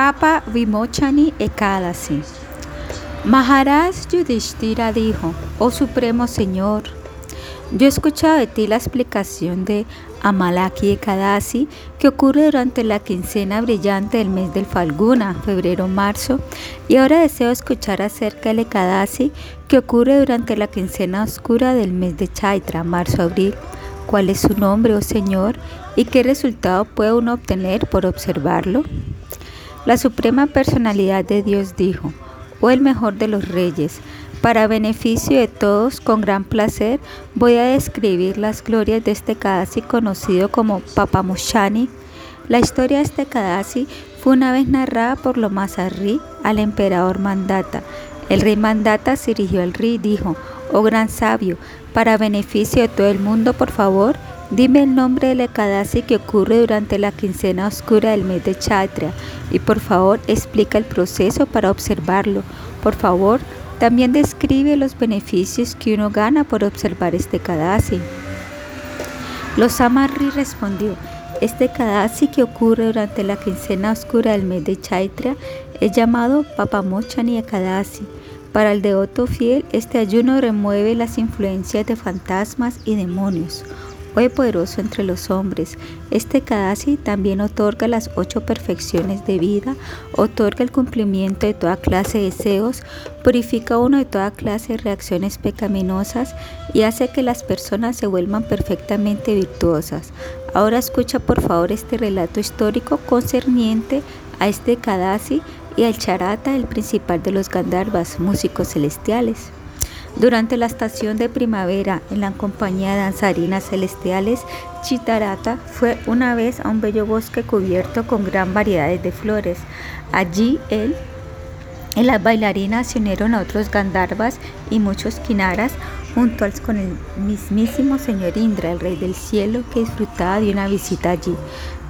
Papa Vimochani Ekadasi. Maharaj Yudhishthira dijo, oh Supremo Señor, yo he escuchado de ti la explicación de Amalaki Ekadasi que ocurre durante la quincena brillante del mes del Falguna, febrero-marzo, y ahora deseo escuchar acerca del Ekadasi que ocurre durante la quincena oscura del mes de Chaitra, marzo-abril. ¿Cuál es su nombre, oh Señor? ¿Y qué resultado puede uno obtener por observarlo? La Suprema Personalidad de Dios dijo, oh el mejor de los reyes, para beneficio de todos, con gran placer, voy a describir las glorias de este Kadasi conocido como Papamushani. La historia de este Kadasi fue una vez narrada por Lomasarri al emperador Mandata. El rey Mandata se dirigió al rey y dijo, oh gran sabio, para beneficio de todo el mundo, por favor, dime el nombre del Ekadasi que ocurre durante la quincena oscura del mes de Chatra y por favor explica el proceso para observarlo. Por favor, también describe los beneficios que uno gana por observar este Kadasi. Los Amarri respondió, este Kadasi que ocurre durante la quincena oscura del mes de Chaitra es llamado Papamochani Ekadasi. Para el devoto fiel, este ayuno remueve las influencias de fantasmas y demonios. Oh poderoso entre los hombres, este Kadasi también otorga las ocho perfecciones de vida, otorga el cumplimiento de toda clase de deseos, purifica uno de toda clase de reacciones pecaminosas y hace que las personas se vuelvan perfectamente virtuosas. Ahora escucha por favor este relato histórico concerniente a este Kadasi y al Charata, el principal de los Gandharvas, músicos celestiales. Durante la estación de primavera, en la compañía de danzarinas celestiales, Chitarata fue una vez a un bello bosque cubierto con gran variedad de flores. Allí él y las bailarinas se unieron a otros Gandharvas y muchos Kinaras junto con el mismísimo señor Indra, el rey del cielo, que disfrutaba de una visita allí.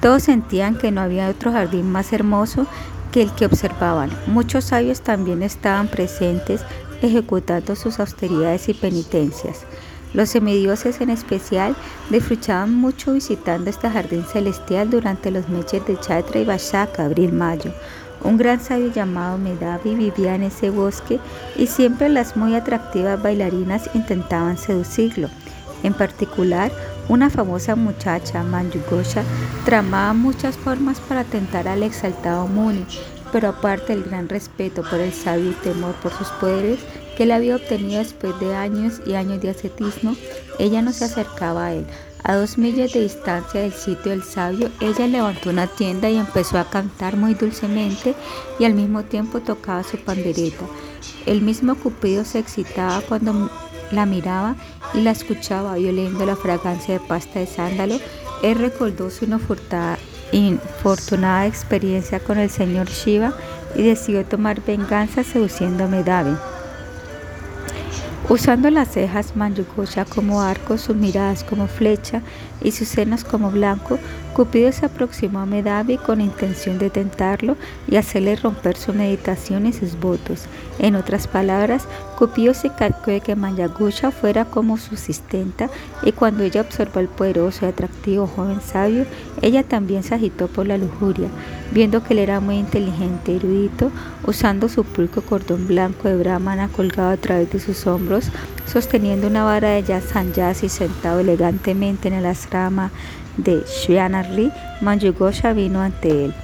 Todos sentían que no había otro jardín más hermoso que el que observaban. Muchos sabios también estaban presentes ejecutando sus austeridades y penitencias. Los semidioses en especial disfrutaban mucho visitando este jardín celestial durante los meses de Chatra y Vashaka, abril-mayo. Un gran sabio llamado Medavi vivía en ese bosque y siempre las muy atractivas bailarinas intentaban seducirlo. En particular, una famosa muchacha, Manjugosha, tramaba muchas formas para tentar al exaltado Muni, pero aparte del gran respeto por el sabio y temor por sus poderes que él había obtenido después de años y años de ascetismo, ella no se acercaba a él. A dos millas de distancia del sitio del sabio, ella levantó una tienda y empezó a cantar muy dulcemente y al mismo tiempo tocaba su pandereta. El mismo Cupido se excitaba cuando la miraba y la escuchaba y oliendo la fragancia de pasta de sándalo, él recordó su infortunada experiencia con el señor Shiva y decidió tomar venganza seduciendo a Medavi. Usando las cejas Manjugosha como arco, sus miradas como flecha y sus senos como blanco, Cupido se aproximó a Medavi con intención de tentarlo y hacerle romper su meditación y sus votos. En otras palabras, Cupido se calcó de que Manjagusha fuera como su asistenta y cuando ella observó al poderoso y atractivo joven sabio, ella también se agitó por la lujuria. Viendo que él era muy inteligente erudito, usando su pulco cordón blanco de brahmana colgado a través de sus hombros, sosteniendo una vara de y sentado elegantemente en el asrama de Shrianarri, Manjugosha vino ante él.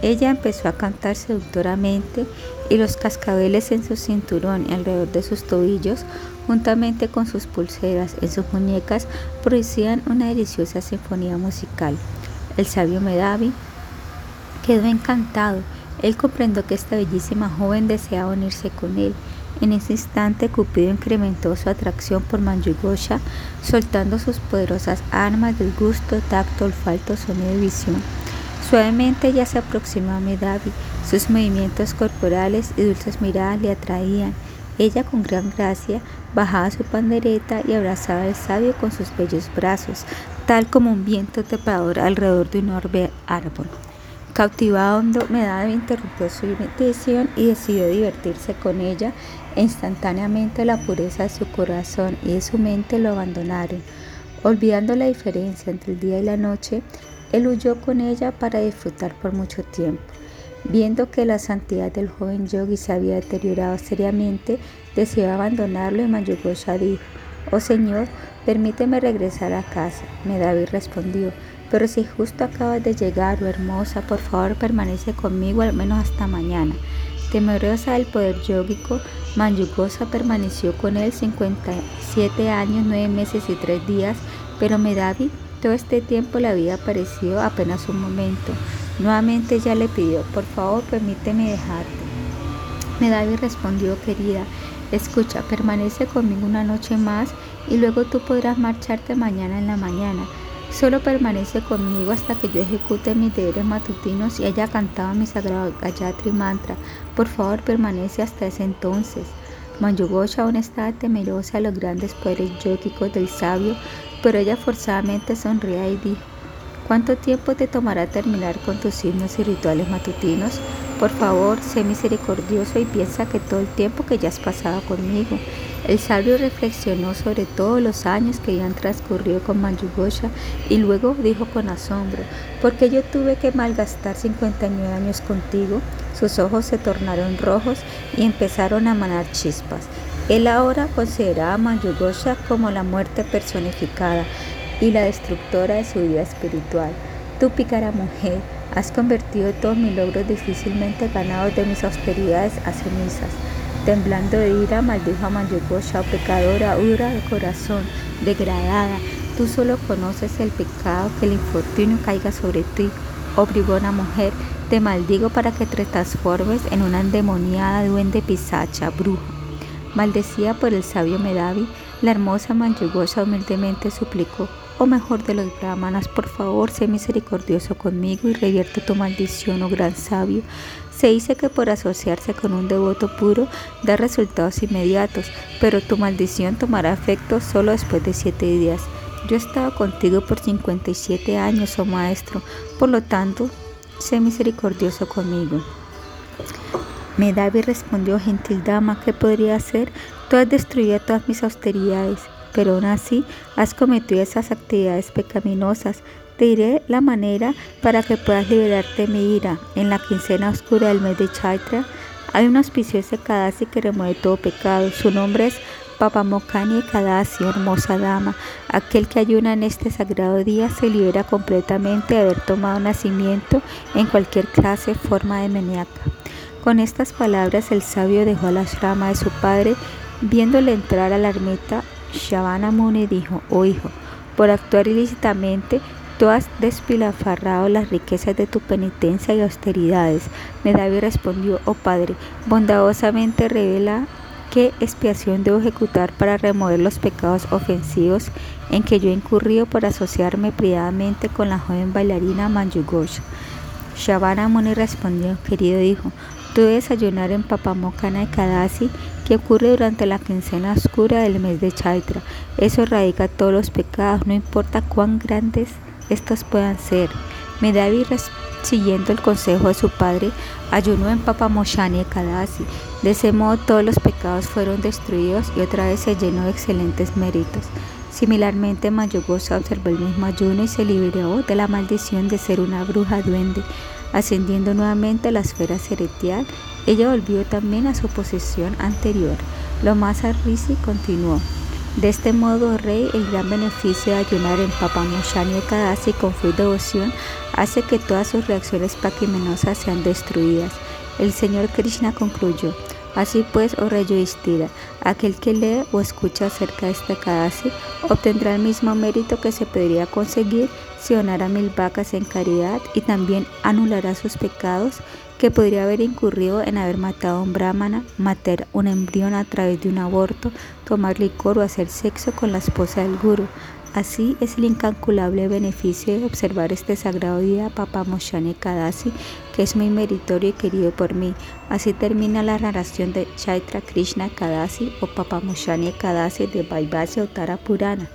Ella empezó a cantar seductoramente y los cascabeles en su cinturón y alrededor de sus tobillos, juntamente con sus pulseras en sus muñecas, producían una deliciosa sinfonía musical. El sabio Medavi quedó encantado. Él comprendió que esta bellísima joven deseaba unirse con él. En ese instante, Cupido incrementó su atracción por Manjugosha, soltando sus poderosas armas del gusto, tacto, olfato, sonido y visión. Suavemente ella se aproximó a Medavi. Sus movimientos corporales y dulces miradas le atraían. Ella con gran gracia bajaba su pandereta y abrazaba al sabio con sus bellos brazos, tal como un viento trepador alrededor de un orbe árbol. Cautivado, Medavi interrumpió su meditación y decidió divertirse con ella e instantáneamente la pureza de su corazón y de su mente lo abandonaron. Olvidando la diferencia entre el día y la noche, él huyó con ella para disfrutar por mucho tiempo. Viendo que la santidad del joven yogi se había deteriorado seriamente, decidió abandonarlo y Manjugosha dijo, Oh Señor, permíteme regresar a casa. Medavi respondió, pero si justo acabas de llegar, oh hermosa, por favor permanece conmigo al menos hasta mañana. Temerosa del poder yógico, Manjugosa permaneció con él 57 años, 9 meses y 3 días, pero Medavi todo este tiempo le había parecido apenas un momento. Nuevamente ella le pidió, por favor permíteme dejarte. Medavi respondió, querida, escucha, permanece conmigo una noche más y luego tú podrás marcharte mañana en la mañana. Solo permanece conmigo hasta que yo ejecute mis deberes matutinos y haya cantado mi sagrado Gayatri Mantra. Por favor, permanece hasta ese entonces. Manjugosha aún estaba temerosa de los grandes poderes yógicos del sabio, pero ella forzadamente sonría y dijo, ¿Cuánto tiempo te tomará terminar con tus signos y rituales matutinos? Por favor, sé misericordioso y piensa que todo el tiempo que ya has pasado conmigo el sabio reflexionó sobre todos los años que habían transcurrido con Manjugosha y luego dijo con asombro, ¿por qué yo tuve que malgastar 59 años contigo? Sus ojos se tornaron rojos y empezaron a manar chispas. Él ahora consideraba a Manjugosha como la muerte personificada y la destructora de su vida espiritual. Tú, pícara mujer, has convertido todos mis logros difícilmente ganados de mis austeridades a cenizas. Temblando de ira, maldijo a Manjugosha, pecadora, dura de corazón, degradada. Tú solo conoces el pecado, que el infortunio caiga sobre ti. Oh mujer, te maldigo para que te transformes en una endemoniada duende pisacha, bruja. Maldecida por el sabio Medavi, la hermosa Manjugosha humildemente suplicó, o mejor de los brahmanas, por favor, sé misericordioso conmigo y revierte tu maldición, oh gran sabio. Se dice que por asociarse con un devoto puro da resultados inmediatos, pero tu maldición tomará efecto solo después de siete días. Yo he estado contigo por 57 años, oh maestro, por lo tanto, sé misericordioso conmigo. Medavi respondió, gentil dama, ¿qué podría hacer? Tú has destruido todas mis austeridades pero aún así has cometido esas actividades pecaminosas. Te diré la manera para que puedas liberarte de mi ira. En la quincena oscura del mes de Chaitra hay un auspicioso Kadasi que remueve todo pecado. Su nombre es Papamokani Kadasi, hermosa dama. Aquel que ayuna en este sagrado día se libera completamente de haber tomado nacimiento en cualquier clase, forma de meniaca. Con estas palabras el sabio dejó la rama de su padre, viéndole entrar a la ermita Shavana Muni dijo, oh hijo, por actuar ilícitamente, tú has despilafarrado las riquezas de tu penitencia y austeridades. Medavi respondió, oh padre, bondadosamente revela qué expiación debo ejecutar para remover los pecados ofensivos en que yo he incurrido por asociarme privadamente con la joven bailarina Manjugosha. Shavana Muni respondió, querido hijo, tú debes ayunar en Papamokana y Kadasi que ocurre durante la quincena oscura del mes de Chaitra. Eso erradica todos los pecados, no importa cuán grandes estos puedan ser. Medavi, siguiendo el consejo de su padre, ayunó en Papamoshani y Kadasi. De ese modo todos los pecados fueron destruidos y otra vez se llenó de excelentes méritos. Similarmente, Mayogosa observó el mismo ayuno y se liberó de la maldición de ser una bruja duende. Ascendiendo nuevamente a la esfera celestial, ella volvió también a su posición anterior. Lo más Risi continuó. De este modo, Rey, el gran beneficio de ayunar en Papamoshani y Kadasi con fe devoción hace que todas sus reacciones paquimenosas sean destruidas. El Señor Krishna concluyó. Así pues, oh Yudhishthira, aquel que lee o escucha acerca de esta Kadasi obtendrá el mismo mérito que se podría conseguir si donara mil vacas en caridad y también anulará sus pecados que podría haber incurrido en haber matado a un brahmana, matar un embrión a través de un aborto, tomar licor o hacer sexo con la esposa del guru. Así es el incalculable beneficio de observar este sagrado día Papa Moshane Kadasi, que es muy meritorio y querido por mí. Así termina la narración de Chaitra Krishna Kadasi o Papa Moshane Kadasi de Vaivasya Uttara Purana.